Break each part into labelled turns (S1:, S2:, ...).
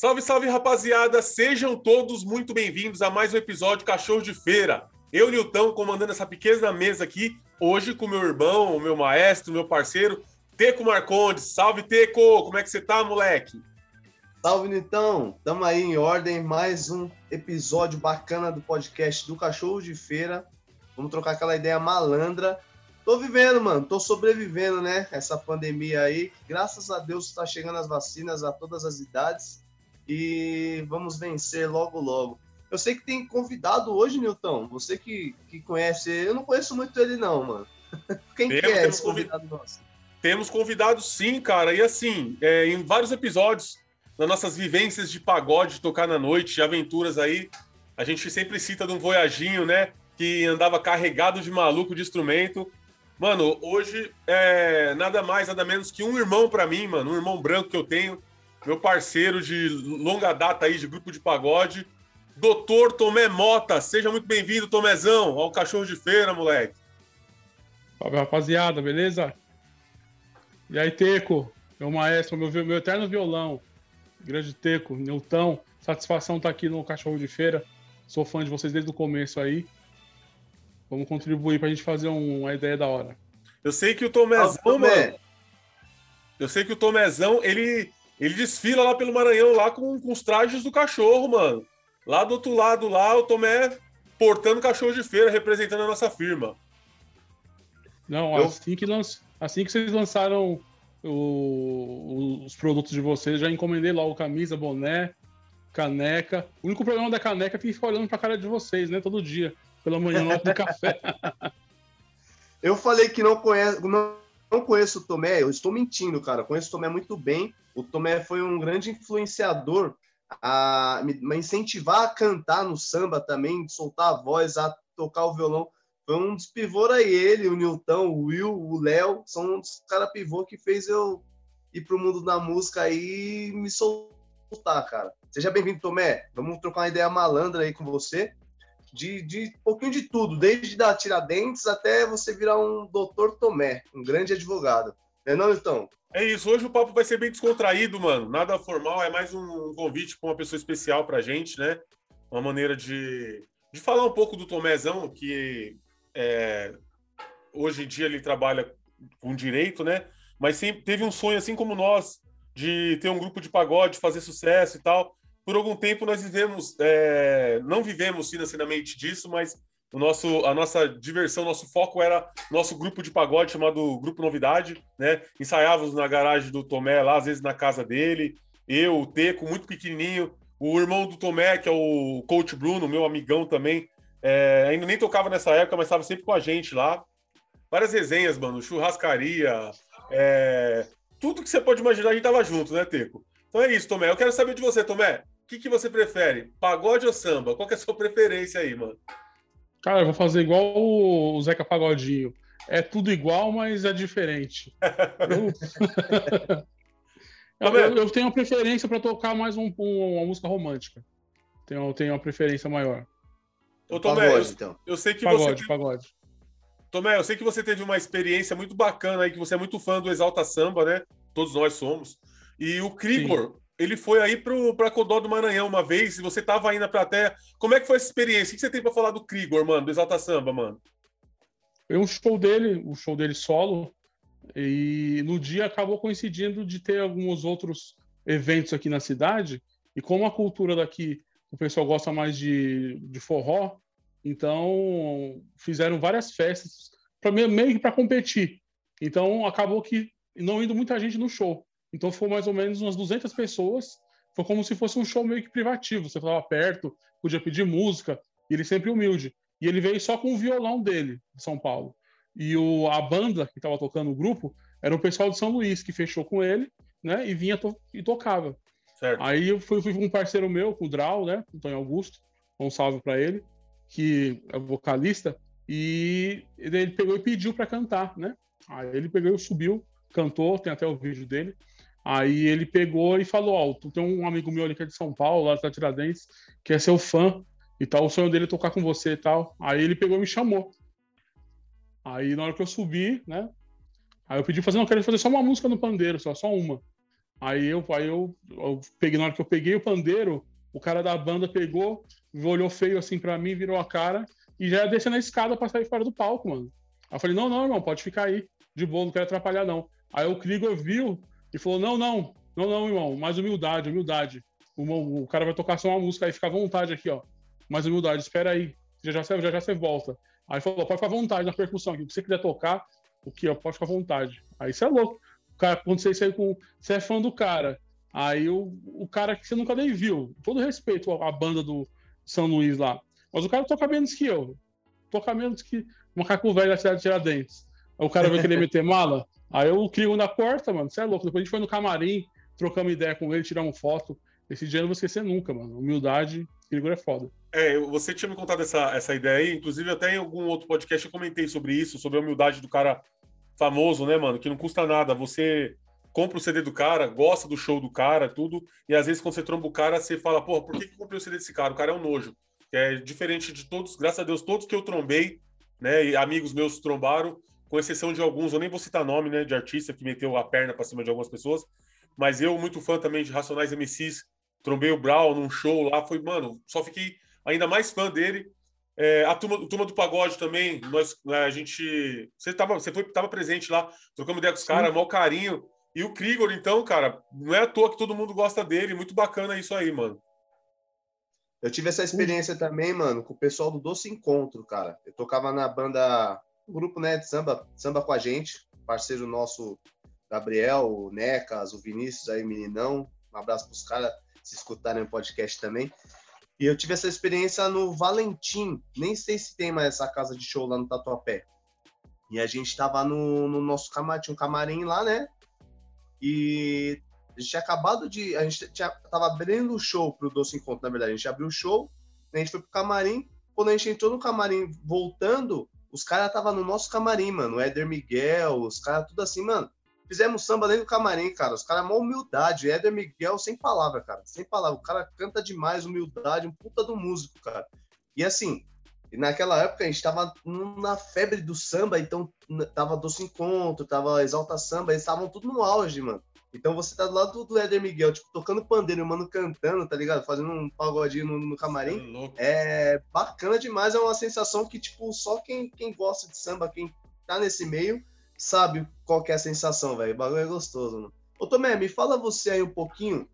S1: Salve, salve, rapaziada! Sejam todos muito bem-vindos a mais um episódio Cachorro de Feira. Eu, Nilton, comandando essa pequena mesa aqui, hoje com meu irmão, o meu maestro, meu parceiro, Teco Marcondes. Salve, Teco! Como é que você tá, moleque?
S2: Salve, Nitão! Tamo aí em ordem, mais um episódio bacana do podcast do Cachorro de Feira. Vamos trocar aquela ideia malandra. Tô vivendo, mano, tô sobrevivendo, né? Essa pandemia aí. Graças a Deus tá chegando as vacinas a todas as idades e vamos vencer logo, logo. Eu sei que tem convidado hoje, Nilton. Você que, que conhece, eu não conheço muito ele, não, mano. Quem temos, que é esse convidado nosso?
S1: Temos convidados sim, cara. E assim, é, em vários episódios, nas nossas vivências de pagode, de tocar na noite, de aventuras aí, a gente sempre cita de um voyaginho, né? Que andava carregado de maluco de instrumento. Mano, hoje é nada mais, nada menos que um irmão para mim, mano. Um irmão branco que eu tenho meu parceiro de longa data aí de grupo de pagode, doutor Tomé Mota. Seja muito bem-vindo, Tomézão, ao Cachorro de Feira, moleque.
S3: Salve, rapaziada, beleza? E aí, Teco, meu maestro, meu, meu eterno violão, grande Teco, Nilton, satisfação estar tá aqui no Cachorro de Feira. Sou fã de vocês desde o começo aí. Vamos contribuir para a gente fazer um, uma ideia da hora.
S1: Eu sei que o Tomézão, mano. Eu sei que o Tomézão, ele ele desfila lá pelo Maranhão, lá com, com os trajes do cachorro, mano. Lá do outro lado, lá, o Tomé portando cachorro de feira, representando a nossa firma.
S3: Não, Eu... assim, que lanç... assim que vocês lançaram o... os produtos de vocês, já encomendei lá o camisa, boné, caneca. O único problema da caneca é que fica olhando pra cara de vocês, né? Todo dia, pela manhã, no do café.
S2: Eu falei que não conheço, não, não conheço o Tomé, eu estou mentindo, cara. conheço o Tomé muito bem o Tomé foi um grande influenciador a me incentivar a cantar no samba também, soltar a voz, a tocar o violão. Foi um dos pivôs aí, ele, o Nilton, o Will, o Léo, são um dos caras pivô que fez eu ir pro mundo da música aí e me soltar, cara. Seja bem-vindo, Tomé. Vamos trocar uma ideia malandra aí com você. De, de um pouquinho de tudo, desde da Tiradentes até você virar um doutor Tomé, um grande advogado. É não, Nilton?
S1: É isso, hoje o papo vai ser bem descontraído, mano. Nada formal, é mais um convite para uma pessoa especial pra gente, né? Uma maneira de, de falar um pouco do Tomézão, que é, hoje em dia ele trabalha com direito, né? Mas sempre teve um sonho, assim como nós, de ter um grupo de pagode, fazer sucesso e tal. Por algum tempo nós vivemos, é, não vivemos financeiramente disso, mas o nosso, a nossa diversão, nosso foco era nosso grupo de pagode chamado Grupo Novidade, né? Ensaiávamos na garagem do Tomé, lá, às vezes na casa dele. Eu, o Teco, muito pequenininho. O irmão do Tomé, que é o Coach Bruno, meu amigão também, é, ainda nem tocava nessa época, mas estava sempre com a gente lá. Várias resenhas, mano, churrascaria, é, tudo que você pode imaginar, a gente tava junto, né, Teco? Então é isso, Tomé. Eu quero saber de você, Tomé. O que, que você prefere? Pagode ou samba? Qual é a sua preferência aí, mano?
S3: Cara, eu vou fazer igual o Zeca Pagodinho. É tudo igual, mas é diferente. eu, eu, eu, tenho uma preferência para tocar mais um, um, uma música romântica. Tenho, tenho uma preferência maior.
S1: Ô, Tomé, pagode, eu, então. eu sei que
S3: pagode,
S1: você.
S3: Pagode.
S1: Tomé, eu sei que você teve uma experiência muito bacana aí, que você é muito fã do Exalta Samba, né? Todos nós somos. E o Krigor, Sim ele foi aí para Codó do Maranhão uma vez, e você estava aí na plateia. Como é que foi essa experiência? O que você tem para falar do Krigor, mano, do Exalta Samba, mano?
S3: Um show dele, o show dele solo, e no dia acabou coincidindo de ter alguns outros eventos aqui na cidade, e como a cultura daqui, o pessoal gosta mais de, de forró, então fizeram várias festas para meio que para competir. Então acabou que não indo muita gente no show. Então foi mais ou menos umas 200 pessoas. Foi como se fosse um show meio que privativo. Você estava perto, podia pedir música, e ele sempre humilde. E ele veio só com o violão dele, de São Paulo. E o, a banda que estava tocando o grupo era o pessoal de São Luís, que fechou com ele, né? E vinha to e tocava. Certo. Aí eu fui, fui com um parceiro meu, com o Drau, né? Antônio Augusto. Um salve para ele, que é vocalista. E ele pegou e pediu para cantar, né? Aí ele pegou e subiu, cantou, tem até o vídeo dele. Aí ele pegou e falou: Ó, tu tem um amigo meu ali que é de São Paulo, lá da Tiradentes, que é seu fã e tal, o sonho dele é tocar com você e tal. Aí ele pegou e me chamou. Aí na hora que eu subi, né? Aí eu pedi fazer, não, eu quero fazer só uma música no pandeiro, só, só uma. Aí eu, aí eu, eu peguei, na hora que eu peguei o pandeiro, o cara da banda pegou, olhou feio assim para mim, virou a cara e já ia descendo a escada pra sair fora do palco, mano. Aí eu falei, não, não, irmão, pode ficar aí, de boa, não quero atrapalhar, não. Aí o Krieger viu e falou, não, não, não, não, irmão, mais humildade, humildade. O, o cara vai tocar só uma música aí, fica à vontade aqui, ó. Mais humildade, espera aí, já já, já, já você volta. Aí falou, pode ficar à vontade na percussão aqui, o que você quiser tocar, o que, ó, pode ficar à vontade. Aí você é louco. O cara, quando você, você, com, você é fã do cara, aí o, o cara que você nunca nem viu, todo respeito à banda do São Luís lá, mas o cara toca menos que eu, toca menos que o macaco velho da cidade de Tiradentes. Aí o cara vai querer meter mala, aí eu crio na porta, mano, você é louco. Depois a gente foi no camarim, trocamos ideia com ele, tiramos foto. Esse dia eu não vou esquecer nunca, mano. Humildade, Igor é foda.
S1: É, você tinha me contado essa, essa ideia aí, inclusive até em algum outro podcast eu comentei sobre isso, sobre a humildade do cara famoso, né, mano? Que não custa nada. Você compra o CD do cara, gosta do show do cara, tudo, e às vezes quando você tromba o cara, você fala, porra, por que, que eu comprei o CD desse cara? O cara é um nojo. É diferente de todos, graças a Deus, todos que eu trombei, né, e amigos meus trombaram, com exceção de alguns, eu nem vou citar nome, né, de artista que meteu a perna para cima de algumas pessoas, mas eu, muito fã também de Racionais MCs, trombei o Brown num show lá, foi, mano, só fiquei ainda mais fã dele. É, a turma, turma do pagode também, nós, né, a gente. Você, tava, você foi, tava presente lá, trocamos ideia com os caras, mau carinho. E o Krigor, então, cara, não é à toa que todo mundo gosta dele, muito bacana isso aí, mano.
S2: Eu tive essa experiência também, mano, com o pessoal do Doce Encontro, cara. Eu tocava na banda, grupo, né, de samba, samba com a gente, parceiro nosso, Gabriel, o Necas, o Vinícius aí, meninão. Um abraço pros caras, se escutarem o podcast também. E eu tive essa experiência no Valentim. Nem sei se tem mais essa casa de show lá no Tatuapé. E a gente tava no, no nosso camarim, tinha um camarim lá, né? E a gente tinha acabado de. A gente tinha, tava abrindo o show pro Doce Encontro, na verdade. A gente abriu o show, a gente foi pro camarim. Quando a gente entrou no camarim voltando, os caras tava no nosso camarim, mano. O Éder Miguel, os caras tudo assim, mano. Fizemos samba dentro do camarim, cara. Os caras, mó humildade. Éder Miguel, sem palavra, cara. Sem palavra. O cara canta demais, humildade, um puta do músico, cara. E assim, naquela época a gente tava na febre do samba, então tava Doce Encontro, tava Exalta Samba, eles estavam tudo no auge, mano. Então você tá do lado do Éder Miguel, tipo, tocando pandeiro, mano, cantando, tá ligado? Fazendo um pagodinho no, no camarim. É, é, bacana demais, é uma sensação que, tipo, só quem, quem gosta de samba, quem tá nesse meio, sabe qual que é a sensação, velho. O bagulho é gostoso, mano. Ô Tomé, me fala você aí um pouquinho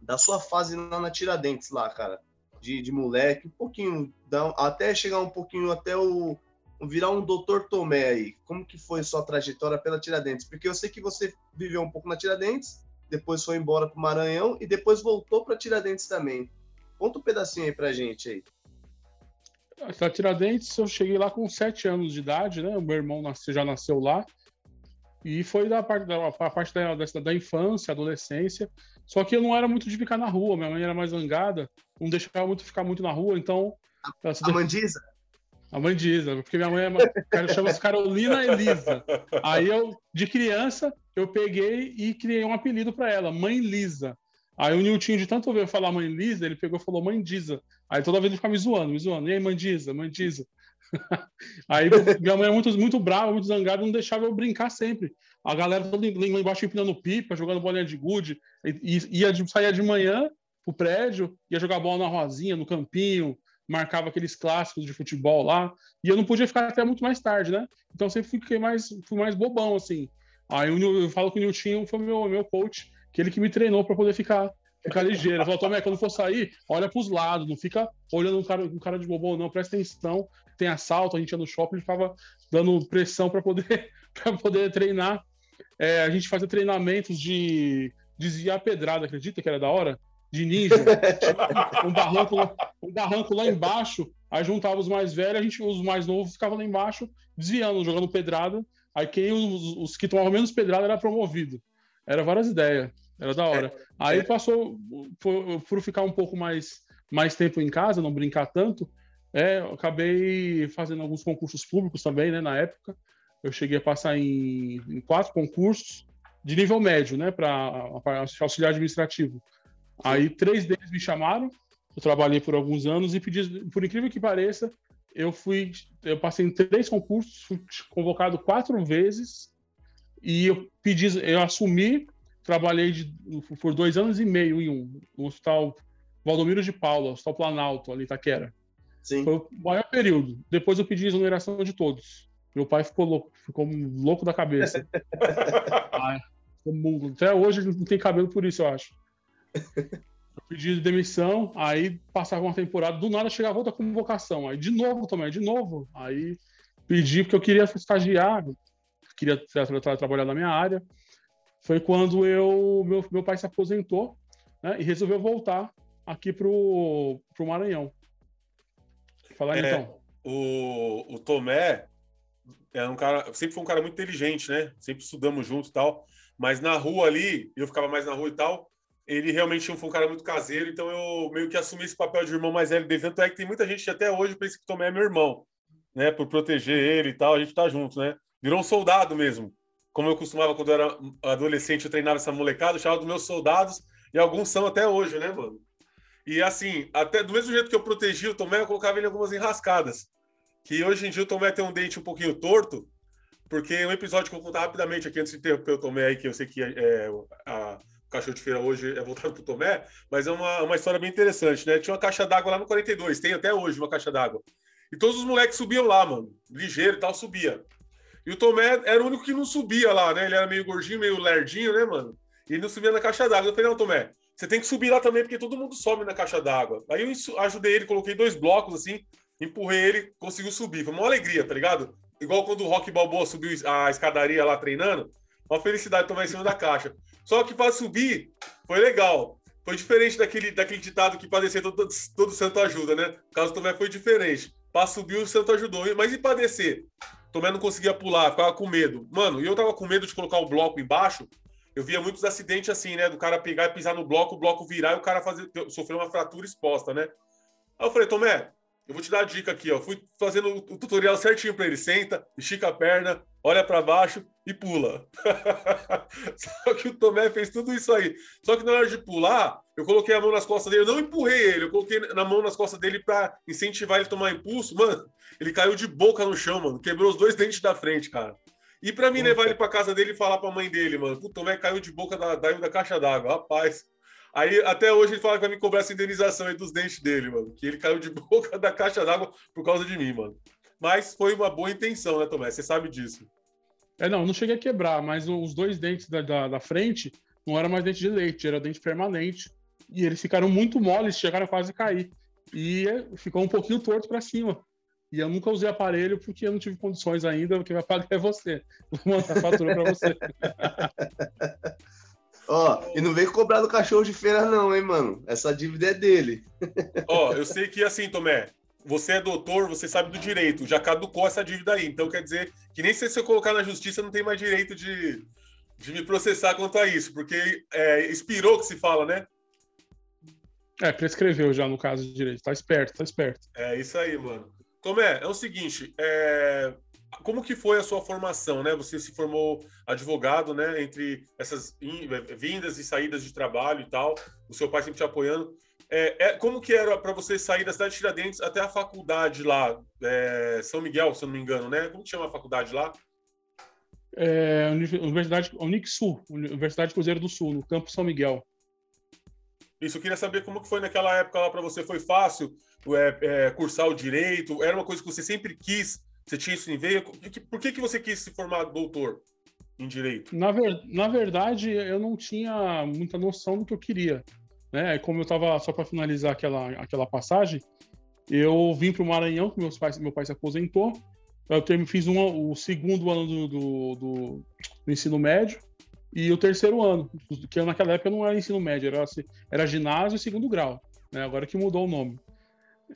S2: da sua fase lá na Tiradentes, lá, cara. De, de moleque, um pouquinho, até chegar um pouquinho até o. virar um doutor Tomé aí. Como que foi sua trajetória pela Tiradentes? Porque eu sei que você viveu um pouco na Tiradentes, depois foi embora pro Maranhão e depois voltou pra Tiradentes também. Conta um pedacinho aí pra gente aí.
S3: A Tiradentes, eu cheguei lá com sete anos de idade, né? O meu irmão nasceu, já nasceu lá. E foi da parte da, parte da, da, da, infância, adolescência. Só que eu não era muito de ficar na rua, minha mãe era mais zangada, não deixava muito ficar muito na rua, então.
S2: A, a Mandiza?
S3: A Mandiza, porque minha mãe é, chama-se Carolina Elisa. Aí eu, de criança, eu peguei e criei um apelido para ela, Mãe Lisa. Aí o Nilton, de tanto ver eu falar Mãe Lisa, ele pegou e falou Mãe Diza. Aí toda vez ele ficava me zoando, me zoando. E aí, Mãe Diza, Mãe Diza. aí minha mãe é muito, muito brava, muito zangada, não deixava eu brincar sempre. A galera toda lá embaixo empinando pipa, jogando bolinha de gude. E, ia de, saía de manhã pro prédio, ia jogar bola na rosinha, no campinho, marcava aqueles clássicos de futebol lá. E eu não podia ficar até muito mais tarde, né? Então sempre fiquei mais, fui mais bobão, assim. Aí eu, eu falo que o Nilton foi meu, meu coach que ele que me treinou para poder ficar ficar ligeiro. Falou, Tomé, quando for sair, olha para os lados, não fica olhando um cara, um cara de bobão, não, presta atenção. Tem assalto, a gente ia no shopping, ele ficava dando pressão para poder, pra poder treinar. É, a gente fazia treinamentos de desviar pedrada, acredita que era da hora? De ninja. um, barranco, um barranco lá embaixo, aí juntava os mais velhos, a gente, os mais novos ficavam lá embaixo, desviando, jogando pedrada. Aí quem os, os que tomavam menos pedrada era promovido. Era várias ideias. Era da hora. É, Aí é. passou, por, por, ficar um pouco mais, mais tempo em casa, não brincar tanto, é, acabei fazendo alguns concursos públicos também, né, na época. Eu cheguei a passar em, em quatro concursos de nível médio, né, para auxiliar administrativo. Aí três deles me chamaram, eu trabalhei por alguns anos e pedi, por incrível que pareça, eu fui, eu passei em três concursos, fui convocado quatro vezes e eu pedi, eu assumi trabalhei de, por dois anos e meio em um, no Hospital Valdomiro de Paula, Hospital Planalto, ali Itaquera. Sim. Foi o maior período. Depois eu pedi exoneração de todos. Meu pai ficou louco, ficou louco da cabeça. até hoje ele não tem cabelo por isso, eu acho. Eu pedi demissão, aí passava uma temporada, do nada chegava outra convocação. Aí de novo também, de novo. Aí pedi porque eu queria estagiar, queria trabalhar na minha área. Foi quando eu meu, meu pai se aposentou né, e resolveu voltar aqui pro, pro Maranhão.
S1: Falar é, então. O, o Tomé é um cara, sempre foi um cara muito inteligente, né? Sempre estudamos juntos e tal. Mas na rua ali, eu ficava mais na rua e tal. Ele realmente foi um cara muito caseiro, então eu meio que assumi esse papel de irmão mais velho dele. Tanto é que tem muita gente que até hoje pensa que Tomé é meu irmão, né? Por proteger ele e tal, a gente tá junto, né? Virou um soldado mesmo. Como eu costumava quando eu era adolescente, eu treinava essa molecada, eu chamava dos meus soldados, e alguns são até hoje, né, mano? E assim, até do mesmo jeito que eu protegi o Tomé, eu colocava ele em algumas enrascadas. Que hoje em dia o Tomé tem um dente um pouquinho torto, porque um episódio que eu vou contar rapidamente aqui antes de interromper o Tomé aí, que eu sei que é, a, cachorro de feira hoje é voltado para o Tomé, mas é uma, uma história bem interessante, né? Tinha uma caixa d'água lá no 42, tem até hoje uma caixa d'água. E todos os moleques subiam lá, mano. Ligeiro e tal, subia. E o Tomé era o único que não subia lá, né? Ele era meio gordinho, meio lerdinho, né, mano? E ele não subia na caixa d'água. Eu falei, não, Tomé, você tem que subir lá também, porque todo mundo sobe na caixa d'água. Aí eu ajudei ele, coloquei dois blocos assim, empurrei ele, conseguiu subir. Foi uma alegria, tá ligado? Igual quando o Rock Balboa subiu a escadaria lá treinando, uma felicidade tomar em cima da caixa. Só que para subir foi legal. Foi diferente daquele, daquele ditado que para descer todo, todo santo ajuda, né? O caso Tomé foi diferente. Para subir o santo ajudou. Mas e para descer? Tomé não conseguia pular, ficava com medo. Mano, e eu tava com medo de colocar o bloco embaixo, eu via muitos acidentes assim, né? Do cara pegar e pisar no bloco, o bloco virar e o cara fazer, sofrer uma fratura exposta, né? Aí eu falei, Tomé, eu vou te dar a dica aqui, ó. Fui fazendo o tutorial certinho para ele. Senta, estica a perna, olha para baixo e pula. Só que o Tomé fez tudo isso aí. Só que na hora de pular, eu coloquei a mão nas costas dele. Eu não empurrei ele, eu coloquei na mão nas costas dele para incentivar ele a tomar impulso. Mano, ele caiu de boca no chão, mano. Quebrou os dois dentes da frente, cara. E para mim levar ele para casa dele e falar para a mãe dele, mano, o Tomé caiu de boca da, da, da caixa d'água, rapaz. Aí até hoje ele fala que vai me cobrar essa indenização aí dos dentes dele, mano. Que ele caiu de boca da caixa d'água por causa de mim, mano. Mas foi uma boa intenção, né, Tomé? Você sabe disso.
S3: É, não, não cheguei a quebrar, mas os dois dentes da, da, da frente não era mais dente de leite, era dente permanente. E eles ficaram muito moles, chegaram a quase cair. E ficou um pouquinho torto para cima. E eu nunca usei aparelho porque eu não tive condições ainda, quem vai pagar é você. Vou mandar a fatura para você.
S2: Ó, oh, e não vem cobrar do cachorro de feira, não, hein, mano? Essa dívida é dele.
S1: Ó, oh, eu sei que assim, Tomé, você é doutor, você sabe do direito, já caducou essa dívida aí. Então quer dizer que nem se você colocar na justiça não tem mais direito de, de me processar quanto a isso, porque é, expirou que se fala, né?
S3: É, prescreveu já no caso de direito. Tá esperto, tá esperto.
S1: É isso aí, mano. Tomé, é o seguinte, é... como que foi a sua formação, né? Você se formou advogado, né? Entre essas é, vindas e saídas de trabalho e tal, o seu pai sempre te apoiando. É, é como que era para você sair da cidade de Tiradentes até a faculdade lá, é, São Miguel, se eu não me engano, né? Como que chama a faculdade lá?
S3: É, Universidade Unixul, Universidade Cruzeiro do Sul, no Campo São Miguel.
S1: Isso, eu queria saber como que foi naquela época lá para você. Foi fácil é, é, cursar o direito? Era uma coisa que você sempre quis? Você tinha isso em veia? Por que, que você quis se formar doutor em direito?
S3: Na, ver, na verdade, eu não tinha muita noção do que eu queria. Né? Como eu estava, só para finalizar aquela, aquela passagem, eu vim para o Maranhão, que meus pais, meu pai se aposentou. Eu fiz um, o segundo ano do, do, do, do ensino médio e o terceiro ano, que naquela época não era ensino médio, era, era ginásio e segundo grau, né? agora que mudou o nome.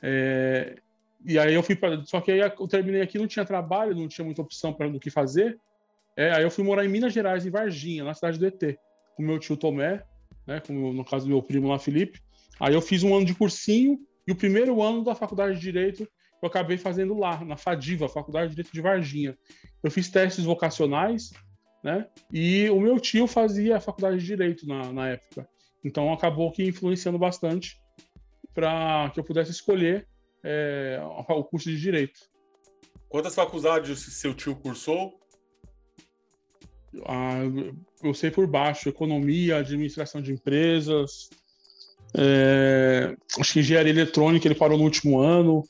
S3: É, e aí eu fui para. Só que aí eu terminei aqui, não tinha trabalho, não tinha muita opção para do que fazer. É, aí eu fui morar em Minas Gerais, em Varginha, na cidade do ET, com meu tio Tomé, né, com, no caso do meu primo lá, Felipe. Aí eu fiz um ano de cursinho e o primeiro ano da faculdade de Direito eu acabei fazendo lá, na FADIVA, Faculdade de Direito de Varginha. Eu fiz testes vocacionais, né? E o meu tio fazia a faculdade de direito na, na época. Então acabou que influenciando bastante para que eu pudesse escolher é, o curso de direito.
S1: Quantas faculdades seu tio cursou?
S3: Ah, eu sei por baixo, economia, administração de empresas, é, acho que engenharia eletrônica ele parou no último ano,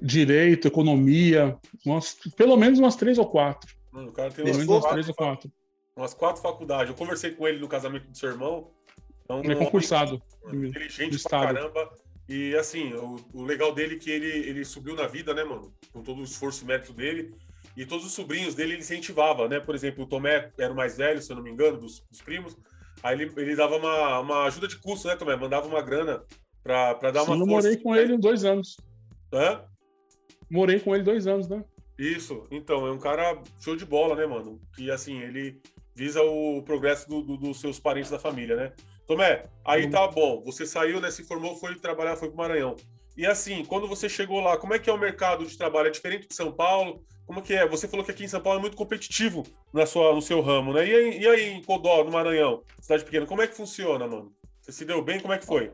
S3: direito, economia, umas, pelo menos umas três ou quatro.
S1: Mano, o cara tem
S3: pelo menos umas três ou quatro.
S1: umas quatro faculdades. Eu conversei com ele no casamento do seu irmão. Um
S3: Ele é concursado.
S1: inteligente
S3: do
S1: pra
S3: estado.
S1: caramba. E assim, o, o legal dele é que ele, ele subiu na vida, né, mano? Com todo o esforço e mérito dele. E todos os sobrinhos dele ele incentivava, né? Por exemplo, o Tomé era o mais velho, se eu não me engano, dos, dos primos. Aí ele, ele dava uma, uma ajuda de custo, né, Tomé? Mandava uma grana pra, pra dar uma
S3: eu
S1: força.
S3: morei com ele dois anos.
S1: Hã?
S3: Morei com ele dois anos, né?
S1: Isso, então, é um cara show de bola, né, mano? Que assim, ele visa o progresso do- do- dos seus parentes da família, né? Tomé, aí tá bom, você saiu, né? Se formou, foi trabalhar, foi pro Maranhão. E assim, quando você chegou lá, como é que é o mercado de trabalho? É diferente de São Paulo? Como que é? Você falou que aqui em São Paulo é muito competitivo na sua, no seu ramo, né? E aí, e aí em Codó, no Maranhão, cidade pequena, como é que funciona, mano? Você se deu bem? Como é que foi?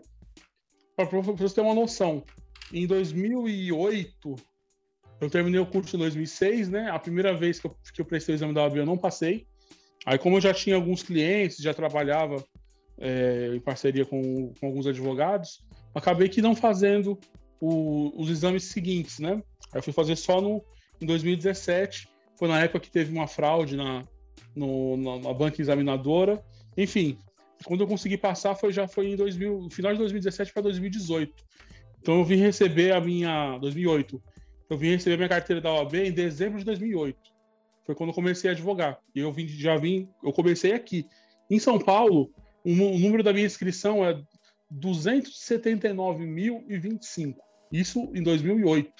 S3: Para você ter uma noção, em 2008, eu terminei o curso em 2006, né? A primeira vez que eu, que eu prestei o exame da OAB eu não passei. Aí, como eu já tinha alguns clientes, já trabalhava é, em parceria com, com alguns advogados, acabei que não fazendo o- os exames seguintes, né? Eu fui fazer só no, em 2017, foi na época que teve uma fraude na, no- na, na banca examinadora. Enfim, quando eu consegui passar foi já foi em 2000, no final de 2017 para 2018. Então eu vim receber a minha 2008. Eu vim receber minha carteira da OAB em dezembro de 2008. Foi quando eu comecei a advogar. E eu vim, já vim, eu comecei aqui. Em São Paulo, o, o número da minha inscrição é 279.025. Isso em 2008.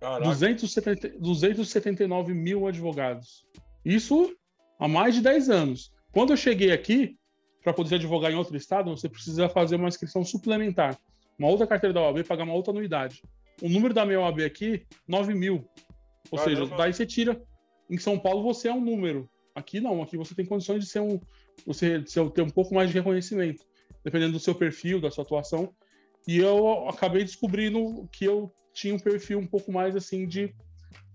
S1: Caraca,
S3: 270, 279 mil advogados. Isso há mais de 10 anos. Quando eu cheguei aqui, para poder advogar em outro estado, você precisa fazer uma inscrição suplementar. Uma outra carteira da OAB, pagar uma outra anuidade. O número da minha OAB aqui, 9 mil. Ou
S1: Caramba.
S3: seja, daí você tira. Em São Paulo você é um número. Aqui não, aqui você tem condições de ser um. Você ser- ter um pouco mais de reconhecimento, dependendo do seu perfil, da sua atuação. E eu acabei descobrindo que eu tinha um perfil um pouco mais assim de.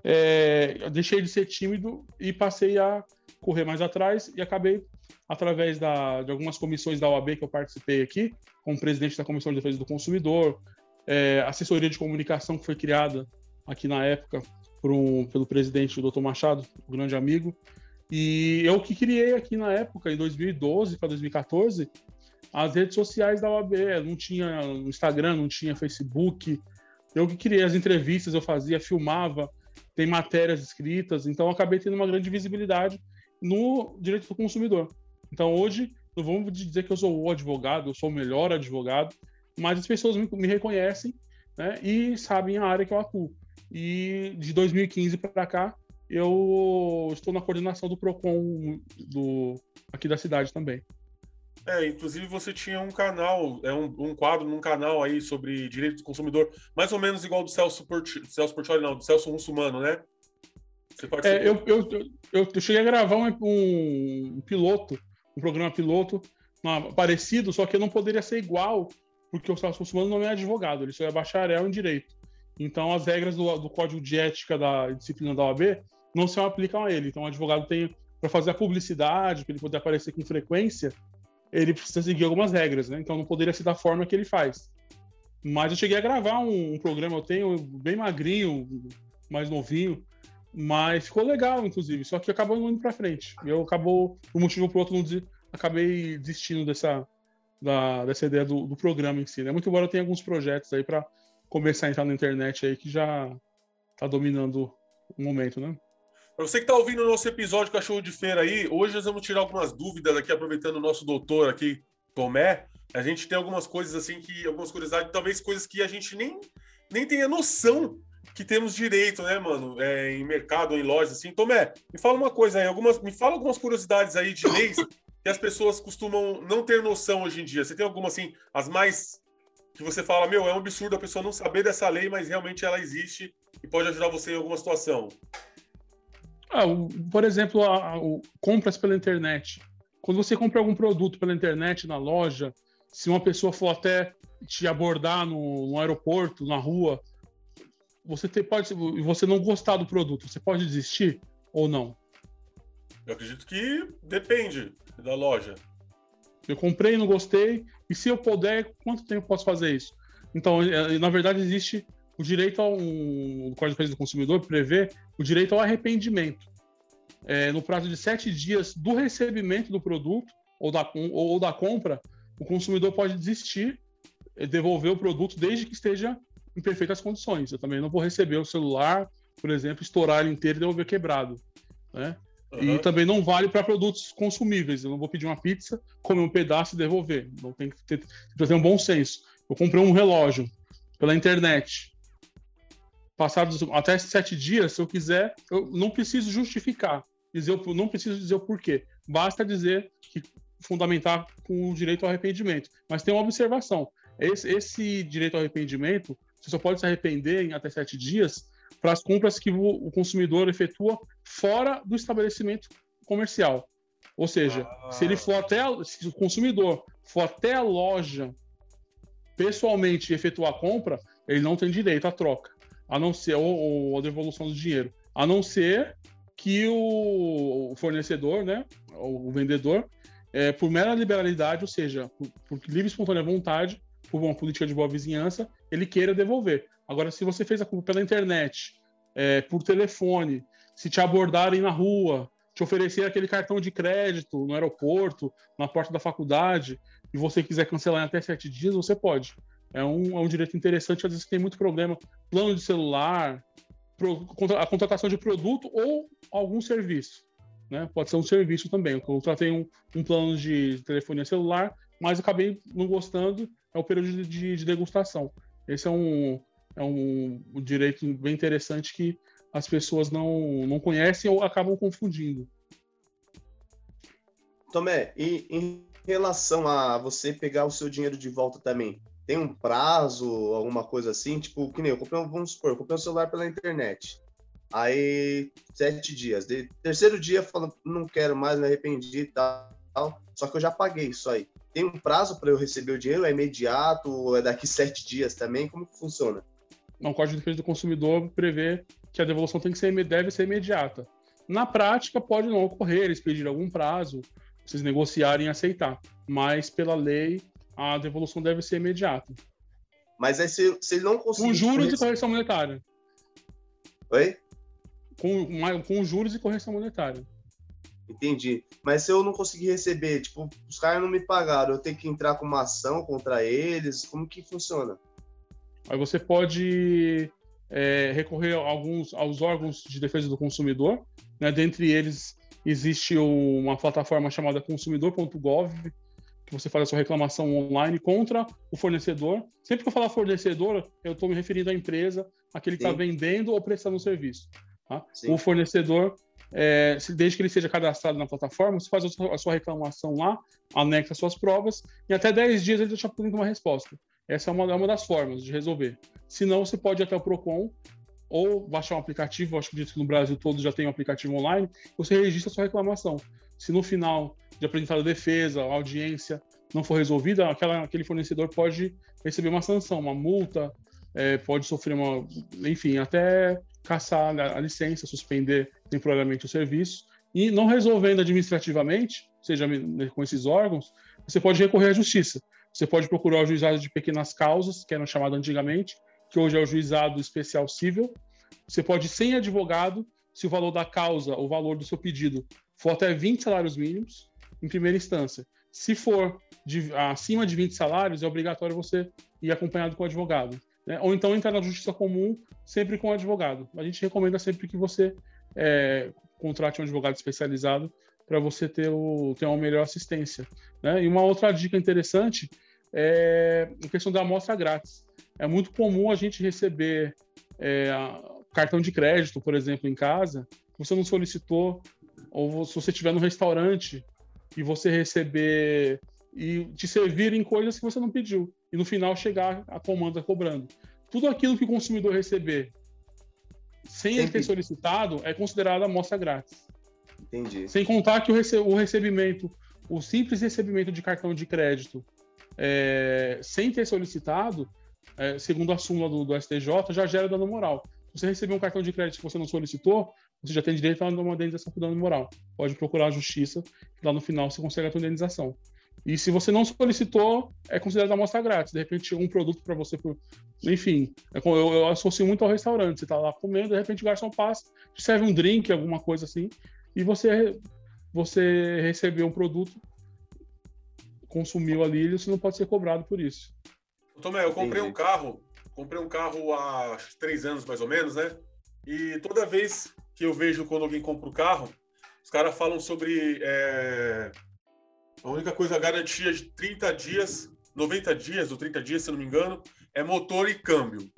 S3: é, eu deixei de ser tímido e passei a correr mais atrás e acabei, através da, de algumas comissões da OAB que eu participei aqui, como presidente da Comissão de Defesa do Consumidor, é, assessoria de comunicação que foi criada aqui na época um- pelo presidente, o Dr. Machado, um grande amigo. E eu que criei aqui na época, em 2012 para 2014, as redes sociais da OAB. Não tinha Instagram, não tinha Facebook. Eu que criei as entrevistas, eu fazia, filmava, tem matérias escritas, então acabei tendo uma grande visibilidade no direito do consumidor. Então hoje, não vamos dizer que eu sou o advogado, eu sou o melhor advogado, mas as pessoas me, me reconhecem né, e sabem a área que eu atuo. E de 2015 para cá, eu estou na coordenação do PROCON do, aqui da cidade também.
S1: É, inclusive você tinha um canal, é um, um quadro num canal aí sobre direito do consumidor, mais ou menos igual do Celso Porti, Celso Portioli, não, do Celso Russumano, né? Você participou?
S3: É, eu, eu, eu, eu cheguei a gravar um, um, um piloto, um programa piloto uma- parecido, só que eu não poderia ser igual, porque o Celso Russumano não é advogado, ele só é bacharel em direito. Então as regras do, do código de ética da disciplina da OAB não se aplicam a ele. Então o advogado tem, para fazer a publicidade, para ele poder aparecer com frequência, ele precisa seguir algumas regras, né? Então não poderia ser da forma que ele faz. Mas eu cheguei a gravar um, um programa, eu tenho bem magrinho, mais novinho, mas ficou legal, inclusive. Só que acabou não indo pra frente. Eu acabou, por um motivo ou por outro, não desi- acabei desistindo dessa, da- dessa ideia do, do programa em si. Né? Muito embora eu tenha alguns projetos aí para começar a entrar na internet aí que já tá dominando o momento, né?
S1: Para você que está ouvindo o nosso episódio Cachorro de Feira aí, hoje nós vamos tirar algumas dúvidas aqui, aproveitando o nosso doutor aqui, Tomé. A gente tem algumas coisas assim que, algumas curiosidades, talvez coisas que a gente nem, nem tenha noção que temos direito, né, mano? É, em mercado, em lojas, assim. Tomé, me fala uma coisa aí, algumas, me fala algumas curiosidades aí de leis que as pessoas costumam não ter noção hoje em dia. Você tem alguma, assim, as mais que você fala, meu, é um absurdo a pessoa não saber dessa lei, mas realmente ela existe e pode ajudar você em alguma situação.
S3: Ah, o- por exemplo, a- a- o- compras pela internet. Quando você compra algum produto pela internet, na loja, se uma pessoa for até te abordar no, no aeroporto, na rua, você te- pode, e você não gostar do produto, você pode desistir ou não?
S1: Eu acredito que depende da loja.
S3: Eu comprei, não gostei, e se eu puder, quanto tempo posso fazer isso? Então, é, na verdade, existe o direito ao. O Código de Defesa do Consumidor prevê o direito ao arrependimento. É, no prazo de sete dias do recebimento do produto ou da, ou da compra, o consumidor pode desistir, devolver o produto desde que esteja em perfeitas condições. Eu também não vou receber o celular, por exemplo, estourar ele inteiro e devolver quebrado. Né? Uhum. E também não vale para produtos consumíveis. Eu não vou pedir uma pizza, comer um pedaço e devolver. Não tem que ter, tem ter um bom senso. Eu comprei um relógio pela internet. Passados até sete dias, se eu quiser, eu não preciso justificar. Dizer, não preciso dizer o porquê. Basta dizer que fundamentar com o direito ao arrependimento. Mas tem uma observação. Esse, esse direito ao arrependimento, você só pode se arrepender em até sete dias para as compras que o, consumidor efetua fora do estabelecimento comercial. Ou seja, ah. se ele for até se o consumidor for até a loja pessoalmente efetuar a compra, ele não tem direito à troca, a não ser ou, ou a devolução do dinheiro, a não ser que o fornecedor, né, o vendedor, é, por mera liberalidade, ou seja, por, por livre e espontânea vontade, por uma política de boa vizinhança, ele queira devolver. Agora, se você fez a compra pela internet, é, por telefone, se te abordarem na rua, te oferecer aquele cartão de crédito no aeroporto, na porta da faculdade, e você quiser cancelar em até sete dias, você pode. É um, é um direito interessante, às vezes tem muito problema. Plano de celular, pro, a contratação de produto ou algum serviço. Né? Pode ser um serviço também. Eu contratei um, um plano de telefonia celular, mas acabei não gostando, é o período de, de degustação. Esse é um, é um, um, direito bem interessante que as pessoas não, não conhecem ou acabam confundindo.
S2: Tomé, e em relação a você pegar o seu dinheiro de volta também, tem um prazo, alguma coisa assim? Tipo, que nem eu comprei, vamos supor, eu comprei um celular pela internet. Aí, sete dias. De, terceiro dia, falando, não quero mais, me arrependi e tal. Só que eu já paguei isso aí. Tem um prazo para eu receber o dinheiro? É imediato? É daqui sete dias também? Como que funciona?
S3: Não, o Código de Defesa do Consumidor prevê que a devolução tem que ser, deve ser imediata. Na prática, pode não ocorrer, eles pedirem algum prazo, vocês negociarem e aceitar. Mas, pela lei, a devolução deve ser imediata.
S2: Mas aí, se, se ele não conseguir...
S3: Com juros e correção monetária.
S2: Oi?
S3: com, com juros e correção monetária.
S2: Entendi. Mas se eu não conseguir receber, tipo, os caras não me pagaram, eu tenho que entrar com uma ação contra eles? Como que funciona?
S3: Aí você pode é, recorrer a alguns aos órgãos de defesa do consumidor, né? Dentre eles existe uma plataforma chamada consumidor.gov, que você faz a sua reclamação online contra o fornecedor. Sempre que eu falar fornecedor, eu estou me referindo à empresa, aquele que está vendendo ou prestando o serviço. Tá? O fornecedor, é, desde que ele seja cadastrado na plataforma, você faz a sua, a sua reclamação lá, anexa suas provas, e até 10 dias ele já apresenta uma resposta. Essa é uma, é uma das formas de resolver. Se não, você pode ir até o PROCON ou baixar um aplicativo, acho que no Brasil todo já tem um aplicativo online, você registra a sua reclamação. Se no final de apresentar a defesa, a audiência não for resolvida, aquela, aquele fornecedor pode receber uma sanção, uma multa, é, pode sofrer uma. Enfim, até caçar a licença, suspender temporariamente o serviço. E não resolvendo administrativamente, seja com esses órgãos, você pode recorrer à justiça. Você pode procurar o juizado de pequenas causas, que era chamado antigamente, que hoje é o juizado especial civil. Você pode sem advogado, se o valor da causa, o valor do seu pedido, for até 20 salários mínimos, em primeira instância. Se for de, acima de 20 salários, é obrigatório você ir acompanhado com o advogado. Né? Ou então entrar na justiça comum sempre com um advogado. A gente recomenda sempre que você é, contrate um advogado especializado para você ter, o, ter uma melhor assistência. Né? E uma outra dica interessante é a questão da amostra grátis. É muito comum a gente receber é, cartão de crédito, por exemplo, em casa, você não solicitou, ou se você estiver no restaurante e você receber e te servir em coisas que você não pediu. E no final chegar a comanda cobrando. Tudo aquilo que o consumidor receber sem ele ter solicitado é considerado amostra grátis.
S2: Entendi.
S3: Sem contar que o, rece o recebimento, o simples recebimento de cartão de crédito é, sem ter solicitado, é, segundo a súmula do, do, STJ, já gera dano moral. Se você receber um cartão de crédito que você não solicitou, você já tem direito a uma indenização por dano moral. Pode procurar a justiça, lá no final você consegue a sua indenização. E se você não solicitou, é considerado amostra grátis. De repente, um produto para você por. Enfim, é eu, eu associo muito ao restaurante. Você está lá comendo, de repente o garçom passa, te serve um drink, alguma coisa assim, e você, você recebeu um produto, consumiu ali, você não pode ser cobrado por isso.
S1: Tomé, eu comprei um carro, comprei um carro há três anos mais ou menos, né? E toda vez que eu vejo quando alguém compra o um carro, os caras falam sobre é, a única coisa, garantia de 30 dias, 90 dias ou 30 dias, se não me engano, é motor e câmbio.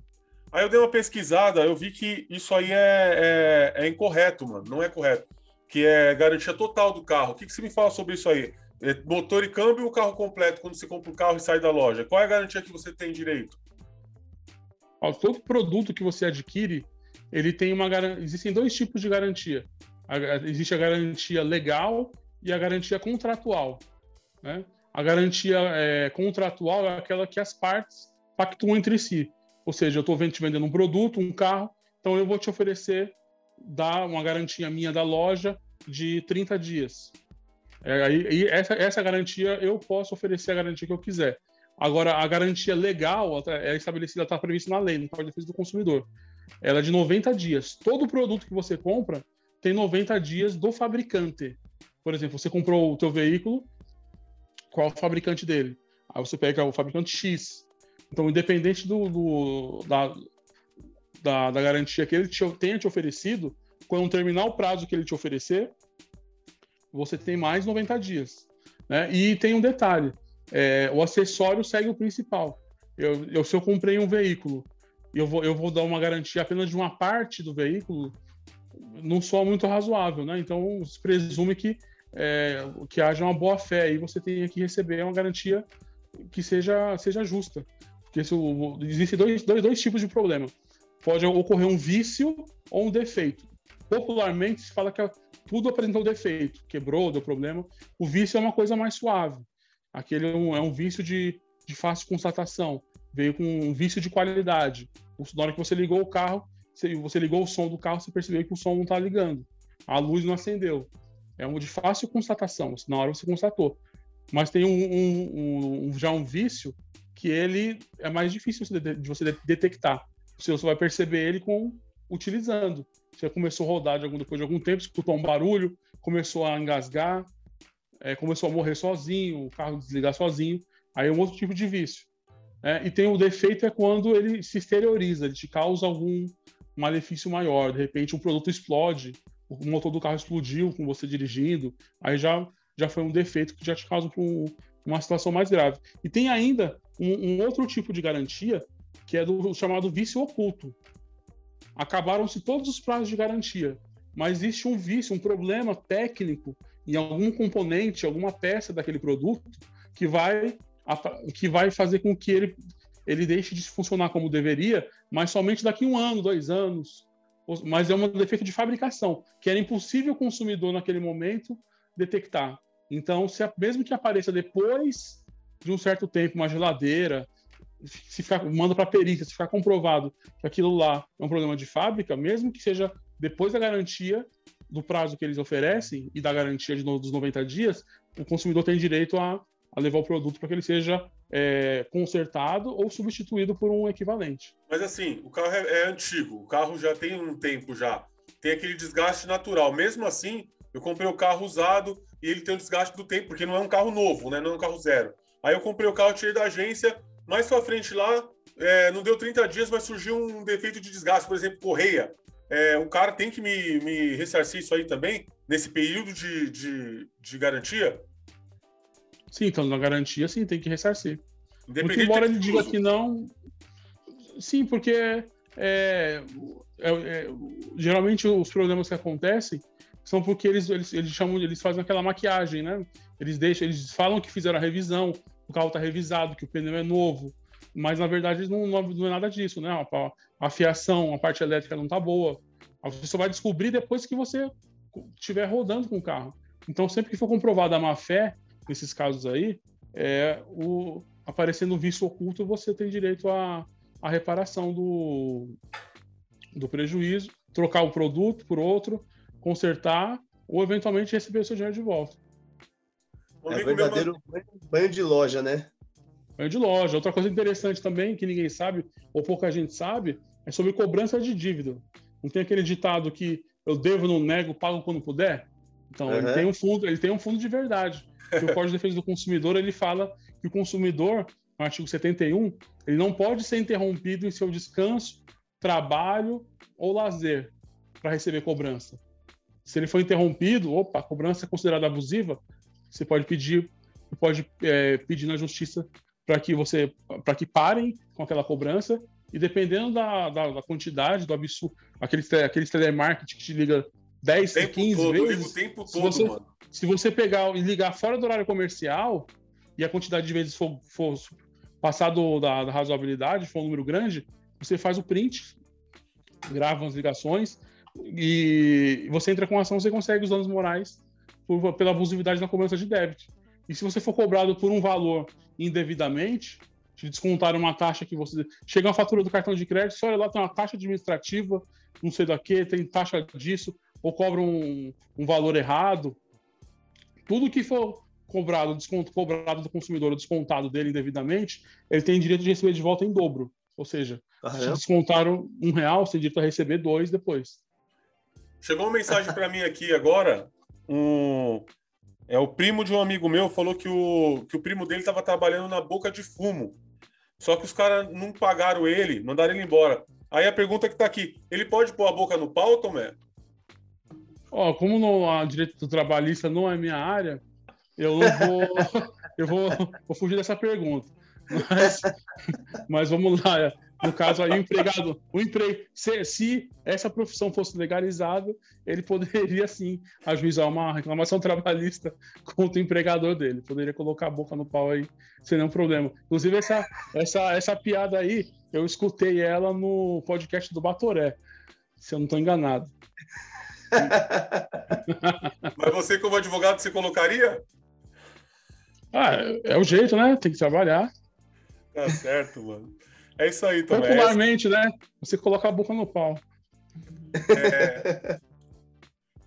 S1: Aí eu dei uma pesquisada, eu vi que isso aí é, é, é incorreto, mano. Não é correto. Que é garantia total do carro. O que, que você me fala sobre isso aí? É motor e câmbio ou carro completo quando você compra o carro e sai da loja? Qual é a garantia que você tem direito?
S3: Todo produto que você adquire, ele tem uma existem dois tipos de garantia. Existe a garantia legal e a garantia contratual. Né? A garantia é, contratual é aquela que as partes pactuam entre si. Ou seja, eu estou te vendendo um produto, um carro, então eu vou te oferecer dar uma garantia minha da loja de 30 dias. É, aí, essa, essa garantia eu posso oferecer a garantia que eu quiser. Agora, a garantia legal é estabelecida, está prevista na lei, no Código de Defesa do Consumidor. Ela é de 90 dias. Todo produto que você compra tem 90 dias do fabricante. Por exemplo, você comprou o teu veículo, qual é o fabricante dele? Aí você pega o fabricante X. Então, independente do, do da, da, da, garantia que ele te, tenha te oferecido, quando terminar o prazo que ele te oferecer, você tem mais 90 dias. Né? E tem um detalhe: é, o acessório segue o principal. Eu, eu, se eu comprei um veículo e eu vou, eu vou dar uma garantia apenas de uma parte do veículo, não soa muito razoável, né? Então, se presume que, é, que haja uma boa fé e você tenha que receber uma garantia que seja, seja justa. Porque isso, existem dois, dois, dois tipos de problema. Pode ocorrer um vício ou um defeito. Popularmente se fala que tudo apresentou defeito, quebrou, deu problema. O vício é uma coisa mais suave. Aquele é um, é um vício de, de fácil constatação. Veio com um vício de qualidade. Na hora que você ligou o carro, você ligou o som do carro, você percebeu que o som não está ligando. A luz não acendeu. É um de fácil constatação. Na hora você constatou. Mas tem um, um, um, já um vício que ele é mais difícil de você detectar. Você só vai perceber ele com utilizando. Você começou a rodar de algum, depois de algum tempo, escutou um barulho, começou a engasgar, é, começou a morrer sozinho, o carro desligar sozinho. Aí é um outro tipo de vício. É, e tem o defeito é quando ele se exterioriza, ele te causa algum malefício maior. De repente, um produto explode, o motor do carro explodiu com você dirigindo, aí já, já foi um defeito que já te causa um, uma situação mais grave. E tem ainda um, um, outro tipo de garantia, que é do chamado vício oculto. Acabaram-se todos os prazos de garantia, mas existe um vício, um problema técnico em algum componente, alguma peça daquele produto que vai, que vai fazer com que ele ele deixe de funcionar como deveria, mas somente daqui um ano, dois anos. Mas é um defeito de fabricação, que era impossível o consumidor naquele momento detectar. Então, se mesmo que apareça depois de um certo tempo uma geladeira, se ficar, manda para a perícia, se ficar comprovado que aquilo lá é um problema de fábrica, mesmo que seja depois da garantia do prazo que eles oferecem e da garantia de, dos 90 dias, o consumidor tem direito a, a levar o produto para que ele seja é, consertado ou substituído por um equivalente.
S1: Mas assim, o carro é, é, antigo, o carro já tem um tempo já, tem aquele desgaste natural. Mesmo assim, eu comprei o carro usado e ele tem um desgaste do tempo, porque não é um carro novo, né? Não é um carro zero. Aí eu comprei o carro, tirei da agência, mais pra frente lá, é, não deu 30 dias, mas surgiu um defeito de desgaste, por exemplo, correia. É, o cara tem que me, me ressarcir isso aí também, nesse período de, de, de garantia?
S3: Sim, então na garantia, sim, tem que ressarcir. Muito embora ele diga que não. Sim, porque é, é, é, geralmente os problemas que acontecem são porque eles, eles, eles chamam, eles fazem aquela maquiagem, né? Eles deixam, eles falam que fizeram a revisão, o carro está revisado, que o pneu é novo, mas na verdade não, não é nada disso, né? A, a fiação, a parte elétrica não está boa. Você só vai descobrir depois que você estiver rodando com o carro. Então, sempre que for comprovada a má fé, nesses casos aí, é, o, aparecendo um vício oculto, você tem direito à, à reparação do, do prejuízo, trocar o produto por outro, consertar ou eventualmente receber o seu dinheiro de volta.
S2: É verdadeiro banho de loja, né?
S3: Banho de loja. Outra coisa interessante também, que ninguém sabe, ou pouca gente sabe, é sobre cobrança de dívida. Não tem aquele ditado que eu devo, não nego, pago quando puder? Então, uhum. ele, tem um fundo, ele tem um fundo de verdade. o Código de Defesa do Consumidor, ele fala que o consumidor, no artigo 71, ele não pode ser interrompido em seu descanso, trabalho ou lazer para receber cobrança. Se ele for interrompido, opa, a cobrança é considerada abusiva, você pode pedir, pode é, pedir na justiça para que você, para que parem com aquela cobrança e dependendo da, da, da quantidade, do absurdo, aqueles, aqueles telemarketing que te liga 10, 15 todo, vezes.
S1: O tempo todo,
S3: se você,
S1: mano.
S3: Se você pegar e ligar fora do horário comercial e a quantidade de vezes for, for passar do, da, da razoabilidade, for um número grande, você faz o print, grava as ligações e você entra com ação, você consegue os danos morais por, pela abusividade na cobrança de débito. E se você for cobrado por um valor indevidamente, te descontaram uma taxa que você. Chega uma fatura do cartão de crédito, você olha lá, tem uma taxa administrativa, não sei da que, tem taxa disso, ou cobra um, um valor errado. Tudo que for cobrado, desconto cobrado do consumidor, descontado dele indevidamente, ele tem direito de receber de volta em dobro. Ou seja, ah, se é? descontaram um real, você tem direito a receber dois depois.
S1: Chegou uma mensagem para mim aqui agora. Um, é o primo de um amigo meu falou que o, que o primo dele estava trabalhando na boca de fumo. Só que os caras não pagaram ele, mandaram ele embora. Aí a pergunta que está aqui: ele pode pôr a boca no pau, Tomé?
S3: Ó, como no, a direito do trabalhista não é minha área, eu vou, eu vou, vou fugir dessa pergunta. Mas, mas vamos lá. No caso aí, o empregado, o empre... se, se essa profissão fosse legalizada, ele poderia sim ajuizar uma reclamação trabalhista contra o empregador dele. Poderia colocar a boca no pau aí sem nenhum problema. Inclusive, essa, essa, essa piada aí, eu escutei ela no podcast do Batoré, se eu não estou enganado.
S1: Mas você, como advogado, você colocaria?
S3: Ah, é, é o jeito, né? Tem que trabalhar.
S1: Tá certo, mano. É isso aí, também.
S3: Popularmente, né? Você coloca a boca no pau.
S1: É...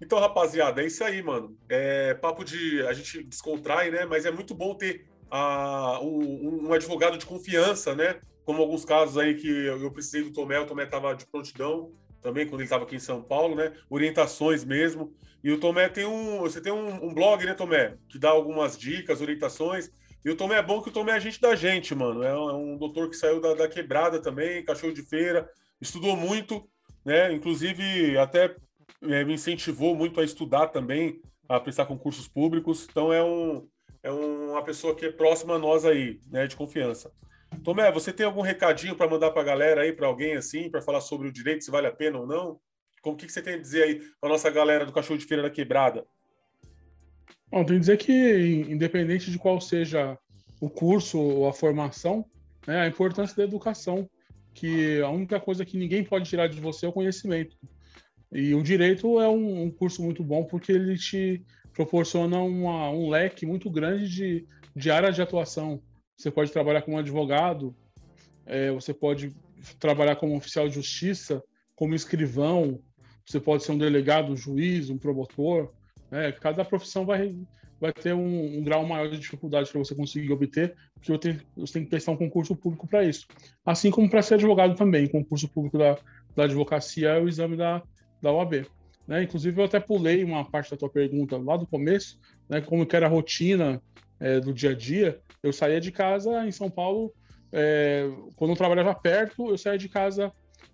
S1: Então, rapaziada, é isso aí, mano. É papo de. A gente descontrai, né? Mas é muito bom ter a, um, um, advogado de confiança, né? Como alguns casos aí que eu precisei do Tomé, o Tomé tava de prontidão também, quando ele estava aqui em São Paulo, né? Orientações mesmo. E o Tomé tem um. Você tem um, um blog, né, Tomé? Que dá algumas dicas, orientações. E o Tomé é bom que o Tomé é gente da gente, mano. É um, é doutor que saiu da, da, quebrada também, cachorro de feira, estudou muito, né? Inclusive, até é, me incentivou muito a estudar também, a prestar concursos públicos. Então, é, um, é uma pessoa que é próxima a nós aí, né? De confiança. Tomé, você tem algum recadinho para mandar para a galera aí, para alguém assim, para falar sobre o direito, se vale a pena ou não? Como que, que você tem a dizer aí para nossa galera do cachorro de feira da quebrada?
S3: Bom, tem que dizer que, independente de qual seja o curso ou a formação, né, a importância da educação, que a única coisa que ninguém pode tirar de você é o conhecimento. E o direito é um, um curso muito bom porque ele te proporciona uma, um leque muito grande de, de áreas de atuação. Você pode trabalhar como advogado, é, você pode trabalhar como oficial de justiça, como escrivão, você pode ser um delegado, um juiz, um promotor, né? Cada profissão vai, vai ter um, um grau maior de dificuldade para você conseguir obter, porque você tem, você tem que prestar um concurso público para isso. Assim como para ser advogado também, concurso público da, da advocacia é o exame da, da OAB. Né? Inclusive, eu até pulei uma parte da tua pergunta lá do começo, né? como que era a rotina é, do dia a dia. Eu saía de casa em São Paulo, é, quando eu trabalhava perto, eu saía de casa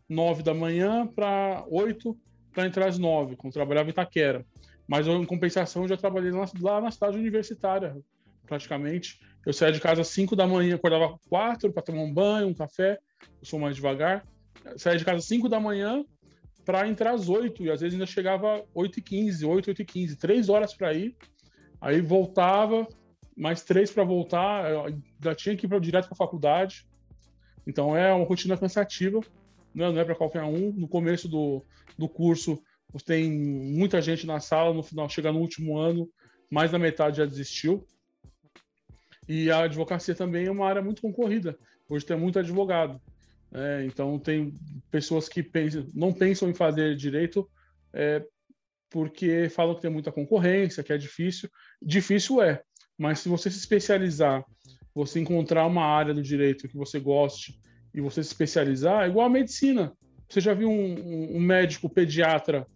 S3: nove da manhã para oito para entrar às nove, quando eu trabalhava em Itaquera. Mas eu, em compensação, eu já trabalhei lá, lá na cidade universitária, praticamente. Eu saía de casa às 5 da manhã, acordava 4 para tomar um banho, um café. Eu sou mais devagar. Eu saía de casa às 5 da manhã para entrar às 8 e às vezes ainda chegava 8 e 15, 8, 8 e 15, 3 horas para ir. Aí voltava, mais 3 para voltar, já tinha que ir pra, direto para a faculdade. Então é uma rotina cansativa, né? não é para qualquer um. No começo do, do curso, tem muita gente na sala, no final, chega no último ano, mais da metade já desistiu. E a advocacia também é uma área muito concorrida. Hoje tem muito advogado. É, então, tem pessoas que pensam, não pensam em fazer direito é, porque falam que tem muita concorrência, que é difícil. Difícil é, mas se você se especializar, você encontrar uma área do direito que você goste e você se especializar, é igual a medicina. Você já viu um, um médico pediatra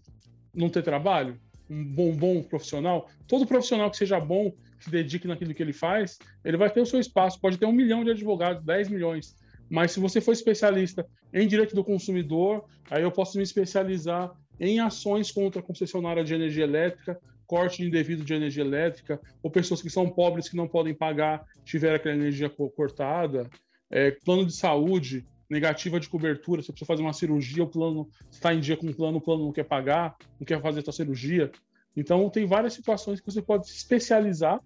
S3: não ter trabalho? Um bom, bom profissional? Todo profissional que seja bom, que se dedique naquilo que ele faz, ele vai ter o seu espaço. Pode ter um milhão de advogados, 10 milhões. Mas se você for especialista em direito do consumidor, aí eu posso me especializar em ações contra a concessionária de energia elétrica, corte indevido de energia elétrica, ou pessoas que são pobres que não podem pagar, tiver aquela energia cortada, é, plano de saúde, negativa de cobertura, você precisa fazer uma cirurgia, o plano está em dia com o plano, o plano não quer pagar, não quer fazer a sua cirurgia. Então, tem várias situações que você pode se especializar.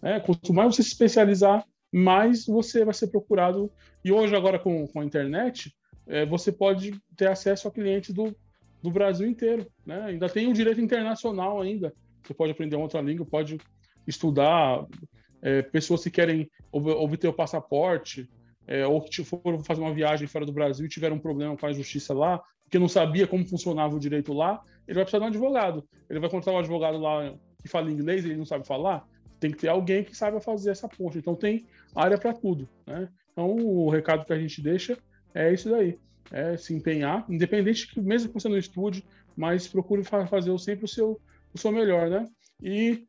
S3: Né? Quanto mais você se especializar, mais você vai ser procurado. E hoje, agora com, com a internet, é, você pode ter acesso a clientes do, do Brasil inteiro. Né? Ainda tem o direito internacional ainda. Você pode aprender outra língua, pode estudar. É, pessoas que querem ob obter o passaporte, é, ou que foram fazer uma viagem fora do Brasil e tiveram um problema com a justiça lá, porque não sabia como funcionava o direito lá, ele vai precisar de um advogado. Ele vai contratar um advogado lá que fala inglês, ele não sabe falar, tem que ter alguém que saiba fazer essa ponte. Então tem área para tudo, né? Então o recado que a gente deixa é isso daí, é se empenhar, independente que mesmo que você não estude, mas procure fazer sempre o seu o seu melhor, né? E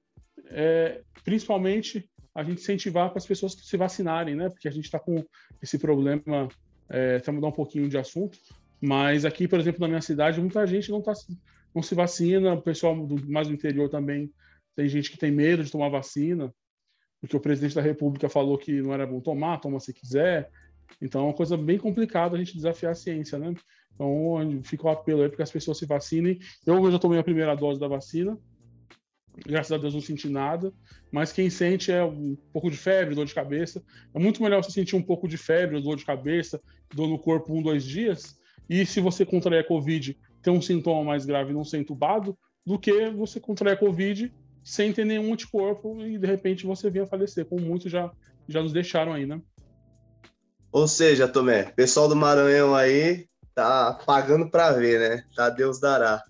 S3: é, principalmente a gente incentivar para as pessoas se vacinarem, né? Porque a gente está com esse problema, é, vamos mudar um pouquinho de assunto, mas aqui, por exemplo, na minha cidade, muita gente não, tá, não se vacina, o pessoal do, mais do interior também tem gente que tem medo de tomar vacina, porque o presidente da República falou que não era bom tomar, toma se quiser. Então é uma coisa bem complicada a gente desafiar a ciência, né? Então fica o apelo aí para que as pessoas se vacinem. Eu já tomei a primeira dose da vacina, graças a Deus não senti nada, mas quem sente é um pouco de febre, dor de cabeça. É muito melhor você sentir um pouco de febre, dor de cabeça, dor no corpo um, dois dias, e se você contrair a Covid, ter um sintoma mais grave e não ser entubado, do que você contrair a Covid sem ter nenhum anticorpo e de repente você vir a falecer, como muitos já, já nos deixaram aí, né?
S2: Ou seja, Tomé, pessoal do Maranhão aí tá pagando para ver, né? Tá Deus dará.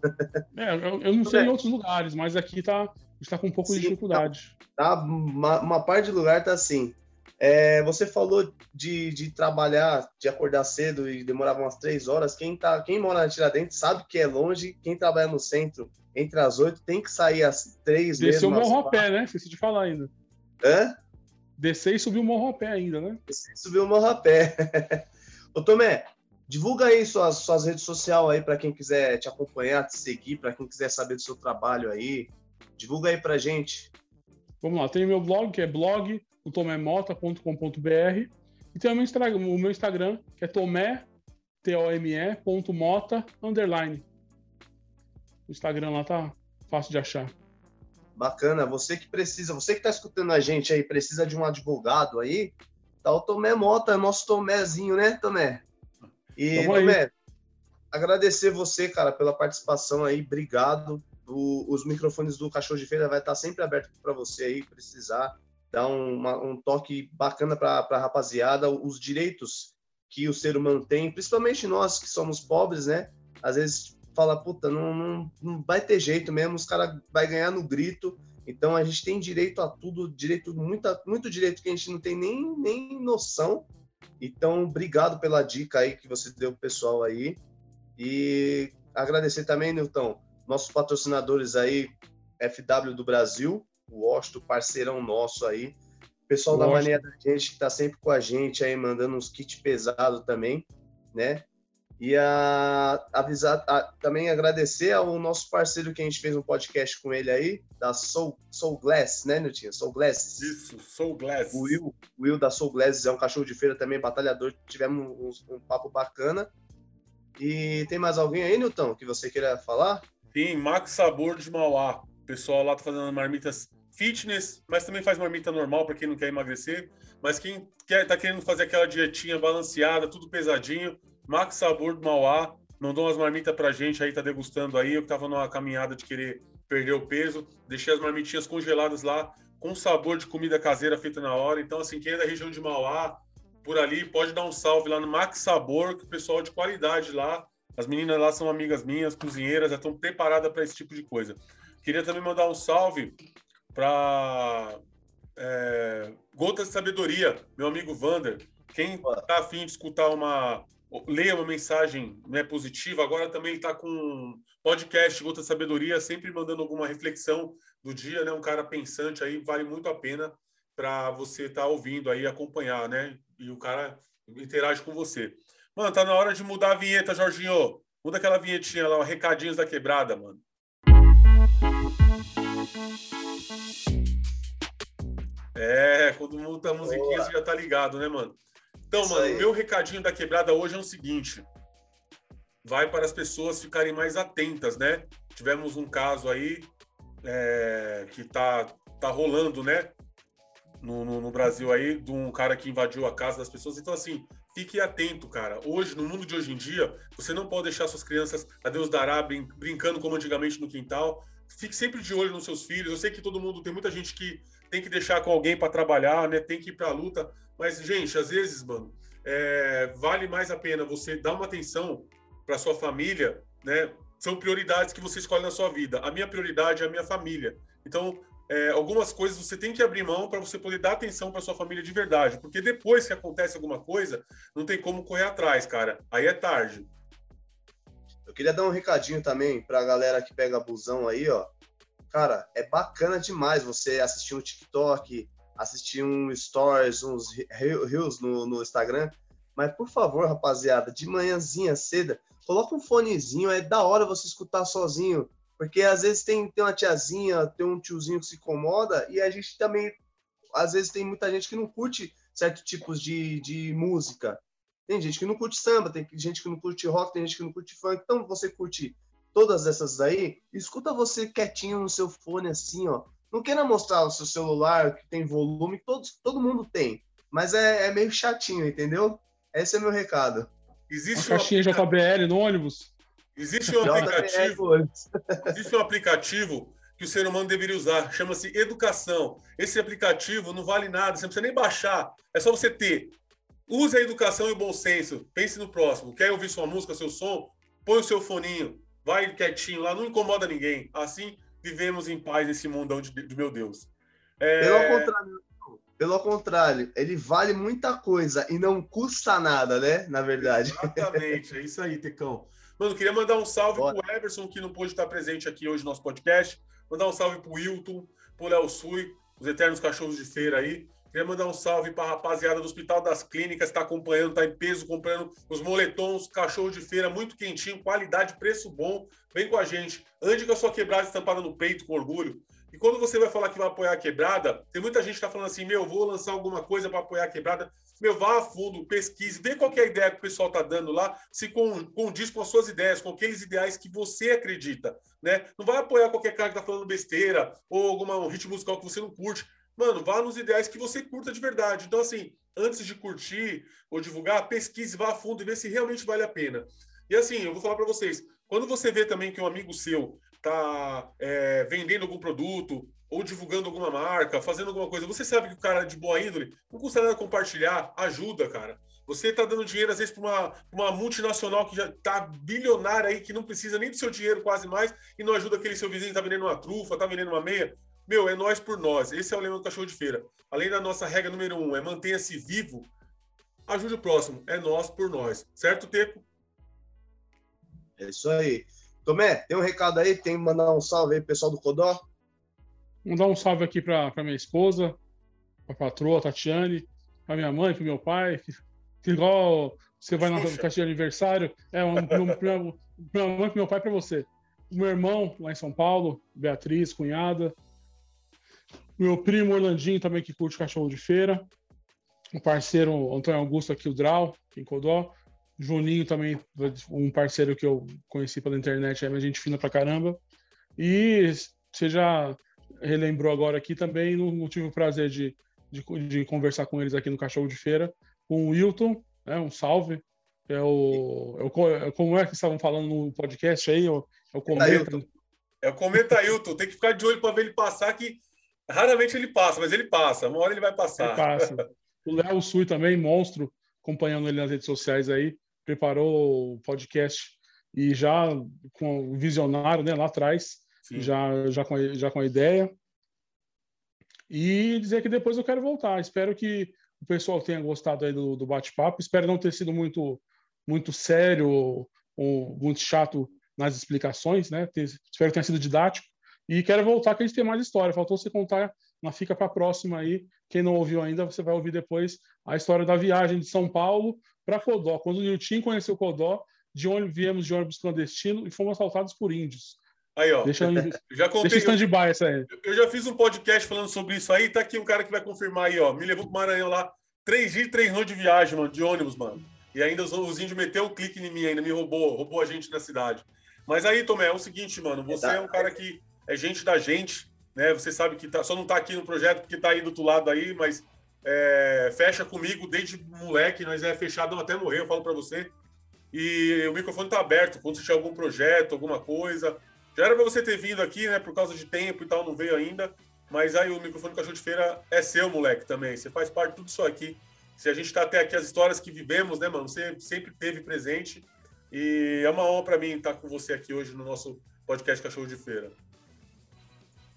S3: É, eu, eu não sei em outros lugares, mas aqui tá está com um pouco Sim, de dificuldade.
S2: Tá, tá uma, uma, parte do lugar tá assim. É, você falou de, de trabalhar, de acordar cedo e demorava umas três horas. Quem, tá, quem mora na Tiradentes sabe que é longe. Quem trabalha no centro, entre as oito, tem que sair às três.
S3: Desceu o morro a pé, né? Esqueci de falar ainda.
S2: Hã?
S3: Descer e subir o morro a pé ainda, né?
S2: Descer e subir o morro a pé. Ô, Tomé, divulga aí suas, suas redes sociais aí para quem quiser te acompanhar, te seguir, para quem quiser saber do seu trabalho aí. Divulga aí pra gente.
S3: Vamos lá, tem o meu blog, que é blog tomemota.com.br e tem o meu, Instagram, o meu Instagram, que é tomé, T-O-M-E, ponto mota, underline. O Instagram lá tá fácil de achar.
S2: Bacana, você que precisa, você que tá escutando a gente aí, precisa de um advogado aí, tá o Tomé Mota, nosso Tomézinho, né, Tomé? E, Tomé, agradecer você, cara, pela participação aí, obrigado. O, os microfones do Cachorro de Feira vai estar sempre aberto para você aí, precisar dar um, uma, um toque bacana para a rapaziada, os direitos que o ser humano tem, principalmente nós que somos pobres, né? Às vezes fala, puta, não, não, não vai ter jeito mesmo, os caras vai ganhar no grito. Então a gente tem direito a tudo, direito muita, muito direito que a gente não tem nem, nem noção. Então, obrigado pela dica aí que você deu pro pessoal aí. E agradecer também, Nilton, nossos patrocinadores aí, FW do Brasil, o Washington, parceirão nosso aí. Pessoal da Mania da Gente que tá sempre com a gente aí, mandando uns kits pesados também, né? E a, avisar, a, também agradecer ao nosso parceiro que a gente fez um podcast com ele aí, da Soul, Soul Glass, né, Nilton? Soul Glass.
S1: Isso, Soul Glass.
S2: O Will, Will da Soul Glass é um cachorro de feira também, batalhador. Tivemos um, um papo bacana. E tem mais alguém aí, Nilton, que você queira falar?
S1: Tem Max Sabor de Mauá. O pessoal lá tá fazendo marmitas fitness, mas também faz marmita normal para quem não quer emagrecer. Mas quem quer, tá querendo fazer aquela dietinha balanceada, tudo pesadinho, Max Sabor do Mauá mandou umas marmitas pra gente aí, tá degustando aí. Eu tava numa caminhada de querer perder o peso, deixei as marmitinhas congeladas lá, com sabor de comida caseira feita na hora. Então, assim, quem é da região de Mauá, por ali, pode dar um salve lá no Max Sabor, que o pessoal de qualidade lá As meninas lá são amigas minhas, cozinheiras, já estão preparadas para esse tipo de coisa. Queria também mandar um salve para é, Gotas de Sabedoria, meu amigo Vander. Quem está afim de escutar uma. Ler uma mensagem né, positiva, agora também ele está com um podcast Gotas de Sabedoria, sempre mandando alguma reflexão do dia, né? Um cara pensante aí, vale muito a pena para você estar tá ouvindo aí, acompanhar, né? E o cara interage com você. Mano, tá na hora de mudar a vinheta, Jorginho. Muda aquela vinhetinha lá, recadinhos da quebrada, mano. É, quando muda a musiquinha, Boa. você já tá ligado, né, mano? Então, Isso mano, o meu recadinho da quebrada hoje é o seguinte: vai para as pessoas ficarem mais atentas, né? Tivemos um caso aí é, que tá, tá rolando, né? No, no, no, Brasil aí, de um cara que invadiu a casa das pessoas. Então, assim, fique atento, cara. Hoje, no mundo de hoje em dia, você não pode deixar suas crianças, a Deus dará, brin brincando como antigamente no quintal. Fique sempre de olho nos seus filhos. Eu sei que todo mundo, tem muita gente que tem que deixar com alguém para trabalhar, né? Tem que ir para a luta. Mas, gente, às vezes, mano, é, vale mais a pena você dar uma atenção para sua família, né? São prioridades que você escolhe na sua vida. A minha prioridade é a minha família. Então, é, algumas coisas você tem que abrir mão para você poder dar atenção para sua família de verdade, porque depois que acontece alguma coisa, não tem como correr atrás, cara. Aí é tarde.
S2: Eu queria dar um recadinho também para a galera que pega busão aí, ó. Cara, é bacana demais você assistir um TikTok, assistir um stories, uns reels no, no Instagram. Mas por favor, rapaziada, de manhãzinha cedo, coloca um fonezinho, é da hora você escutar sozinho porque às vezes tem, tem uma tiazinha, tem um tiozinho que se incomoda, e a gente também, às vezes tem muita gente que não curte certos tipos de, de música. Tem gente que não curte samba, tem gente que não curte rock, tem gente que não curte funk. Então você curte todas essas daí, escuta você quietinho no seu fone assim, ó. Não queira mostrar o seu celular que tem volume, todos, todo mundo tem. Mas é, é meio chatinho, entendeu? Esse é meu recado.
S3: Existe uma caixinha uma... JBL no ônibus?
S1: Existe um aplicativo. existe um aplicativo que o ser humano deveria usar, chama-se Educação. Esse aplicativo não vale nada, você não precisa nem baixar, é só você ter. Use a educação e o bom senso. Pense no próximo. Quer ouvir sua música, seu som? Põe o seu foninho, vai quietinho lá, não incomoda ninguém. Assim vivemos em paz nesse mundão de, de meu Deus.
S2: É... Pelo contrário, pelo contrário, ele vale muita coisa e não custa nada, né? Na verdade.
S1: Exatamente, é isso aí, Tecão. Mano, queria mandar um salve Bora. pro Everson, que não pôde estar presente aqui hoje no nosso podcast. Mandar um salve pro Wilton, pro Léo Sui, os eternos cachorros de feira aí. Queria mandar um salve para a rapaziada do Hospital das Clínicas, está acompanhando, está em peso, comprando os moletons, cachorro de feira muito quentinho, qualidade, preço bom. Vem com a gente. Ande com a sua quebrada estampada no peito, com orgulho. E quando você vai falar que vai apoiar a quebrada, tem muita gente que está falando assim: meu, vou lançar alguma coisa para apoiar a quebrada. Meu, vá a fundo, pesquise, vê qual é a ideia que o pessoal está dando lá, se condiz com as suas ideias, com aqueles ideais que você acredita, né? Não vai apoiar qualquer cara que está falando besteira ou alguma um ritmo musical que você não curte. Mano, vá nos ideais que você curta de verdade. Então, assim, antes de curtir ou divulgar, pesquise, vá a fundo e vê se realmente vale a pena. E assim, eu vou falar para vocês, quando você vê também que um amigo seu está é, vendendo algum produto ou divulgando alguma marca, fazendo alguma coisa, você sabe que o cara é de boa índole, não custa nada compartilhar, ajuda, cara. Você está dando dinheiro, às vezes, para uma, uma multinacional que já está bilionária aí, que não precisa nem do seu dinheiro quase mais, e não ajuda aquele seu vizinho que está vendendo uma trufa, está vendendo uma meia. Meu, é nós por nós. Esse é o lema do cachorro de feira. Além da nossa regra número um, é mantenha-se vivo, ajude o próximo. É nós por nós. Certo, Teco?
S2: É isso aí. Tomé, tem um recado aí? Tem que mandar um salve aí pro pessoal do Codó?
S3: Mandar um salve aqui para minha esposa, a patroa, Tatiane, para minha mãe, para meu pai. Que, igual você vai na festa de aniversário, é um, para minha mãe, para meu pai, para você. O meu irmão lá em São Paulo, Beatriz, cunhada. Meu primo Orlandinho também que curte cachorro de feira. O parceiro Antônio Augusto aqui, o Drau, em Codó. Juninho também, um parceiro que eu conheci pela internet, é uma gente fina pra caramba. E você já relembrou agora aqui também, não, tive o prazer de, de, de, conversar com eles aqui no Cachorro de Feira, com o Wilton, né, um salve. É o, é o, é, como é que estavam falando no podcast aí? É o, é o Cometa.
S1: É o Cometa Hilton, tem que ficar de olho para ver ele passar, que raramente ele passa, mas ele passa, uma hora ele vai passar. Ele passa.
S3: O Léo Sui também, monstro, acompanhando ele nas redes sociais aí, preparou o podcast e já com o visionário né, lá atrás, já, já, com, já com a ideia. E dizer que depois eu quero voltar. Espero que o pessoal tenha gostado aí do, do bate-papo. Espero não ter sido muito, muito sério ou, ou muito chato nas explicações, né? Espero que tenha sido didático. E quero voltar que a gente tem mais história. Faltou você contar, mas fica para a próxima aí. Quem não ouviu ainda, você vai ouvir depois a história da viagem de São Paulo para Codó. Quando o Nilton conheceu Codó, de onde viemos de ônibus clandestino e fomos assaltados por índios.
S1: Aí, ó.
S3: Deixa,
S1: já contei,
S3: deixa stand-by essa aí.
S1: Eu já fiz um podcast falando sobre isso aí. Tá aqui um cara que vai confirmar aí, ó. Me levou pro Maranhão lá. Três dias, três noites de viagem, mano, de ônibus, mano. E ainda os, os índios meteu um clique em mim ainda, me roubou, roubou a gente na cidade. Mas aí, Tomé, é o seguinte, mano. Você é um cara que é gente da gente, né? Você sabe que tá, só não tá aqui no projeto porque tá aí do outro lado aí, mas é, fecha comigo desde moleque, nós é fechado até morrer, eu falo para você. E o microfone tá aberto, quando você tiver algum projeto, alguma coisa. Já era para você ter vindo aqui, né? Por causa de tempo e tal, não veio ainda. Mas aí o microfone Cachorro de Feira é seu, moleque, também. Você faz parte de tudo isso aqui. Se a gente está até aqui, as histórias que vivemos, né, mano? Você sempre teve presente. E é uma honra para mim estar com você aqui hoje no nosso podcast Cachorro de Feira.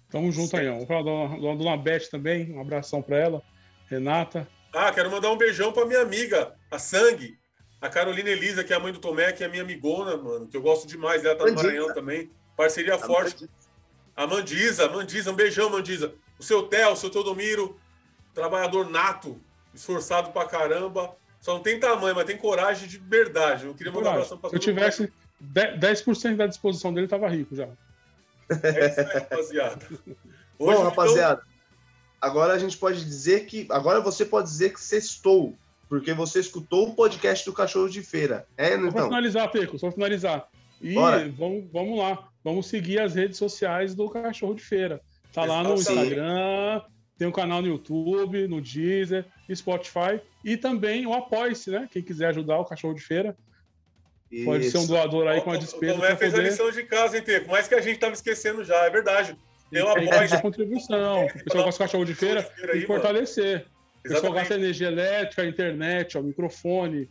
S3: Tamo junto certo. aí, ó. Vou falar da dona Beth também, um abração para ela, Renata.
S1: Ah, quero mandar um beijão para minha amiga, a Sangue, a Carolina Elisa, que é a mãe do Tomé, que é minha amigona, mano, que eu gosto demais. Ela tá no Maranhão também. Parceria a forte. A Mandiza, Mandiza, um beijão, Mandiza. O seu Theo, o seu Teodomiro, trabalhador nato, esforçado pra caramba. Só não tem tamanho, mas tem coragem de verdade. Eu queria mandar um abração
S3: pra Se eu tivesse 10% da disposição dele, tava rico já.
S1: É isso aí, rapaziada.
S2: Hoje, Bom, rapaziada, então... agora a gente pode dizer que. Agora você pode dizer que sextou, porque você escutou o podcast do Cachorro de Feira. É,
S3: então? Só finalizar, Peco, só finalizar. E vamos, vamos lá, vamos seguir as redes sociais do Cachorro de Feira. Tá lá no Instagram, tem um canal no YouTube, no Deezer, Spotify e também o Apoia-se, né? Quem quiser ajudar o Cachorro de Feira, Isso. pode ser um doador aí com a despesa. O
S1: Tomé fez poder... a lição de casa, hein, Teco? Mais que a gente tava esquecendo já, é verdade.
S3: Tem o apoio. de contribuição. O pessoal gosta do cachorro de feira, de que fortalecer. O pessoal gasta energia elétrica, internet, ó, microfone,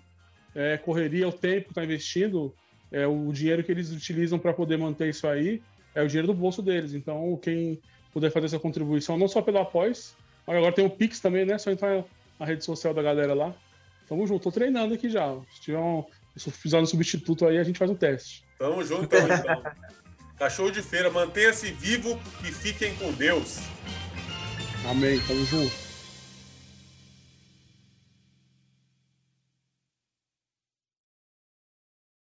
S3: é, correria, o tempo que está investindo é o dinheiro que eles utilizam para poder manter isso aí é o dinheiro do bolso deles. Então, quem puder fazer essa contribuição, não só pelo mas agora tem o Pix também, né? Só entrar na rede social da galera lá. Tamo junto, tô treinando aqui já. Se tiver um, se fizer um substituto aí, a gente faz um teste.
S1: Tamo junto, então. Cachorro de feira, mantenha-se vivo e fiquem com Deus.
S3: Amém, tamo junto.